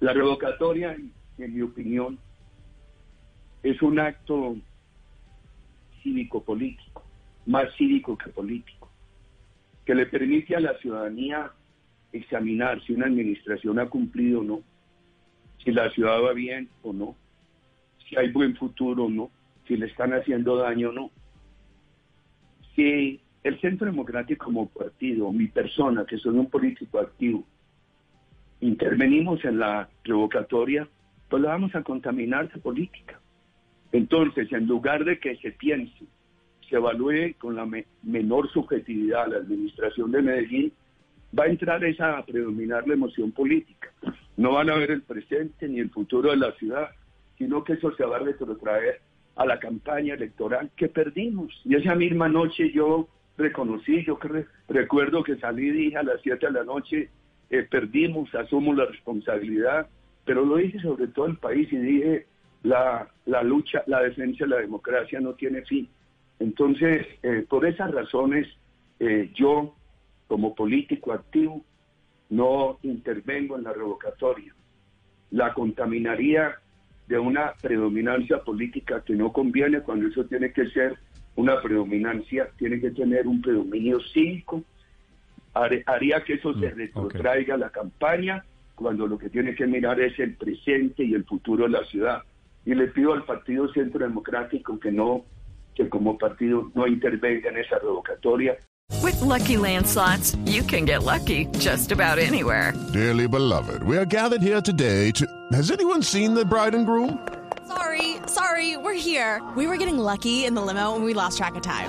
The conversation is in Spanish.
La revocatoria, en, mi opinión, es un acto cívico-político, más cívico que político, que le permite a la ciudadanía examinar si una administración ha cumplido o no, si la ciudad va bien o no, si hay buen futuro o no, si le están haciendo daño o no. Si el Centro Democrático como partido, mi persona, que soy un político activo, intervenimos en la revocatoria, pues la vamos a contaminar de política. Entonces, en lugar de que se piense, se evalúe con la me- menor subjetividad la administración de Medellín, va a entrar esa a predominar la emoción política. No van a ver el presente ni el futuro de la ciudad, sino que eso se va a retrotraer a la campaña electoral que perdimos. Y esa misma noche yo reconocí, yo recuerdo que salí y dije a las 7 de la noche, eh, perdimos, asumo la responsabilidad, pero lo dije sobre todo el país y dije, la, la lucha, la defensa de la democracia no tiene fin. Entonces, eh, por esas razones, eh, yo, como político activo, no intervengo en la revocatoria. La contaminaría de una predominancia política que no conviene cuando eso tiene que ser una predominancia, tiene que tener un predominio cívico. Har- Haría que eso se retrotraiga la campaña cuando lo que tiene que mirar es el presente y el futuro de la ciudad. Y le pido al Partido Centro Democrático que no, que como partido no intervenga en esa revocatoria. With Lucky Land slots, you can get lucky just about anywhere. Dearly beloved, we are gathered here today to. Has anyone seen the bride and groom? Sorry, sorry, we're here. We were getting lucky in the limo and we lost track of time.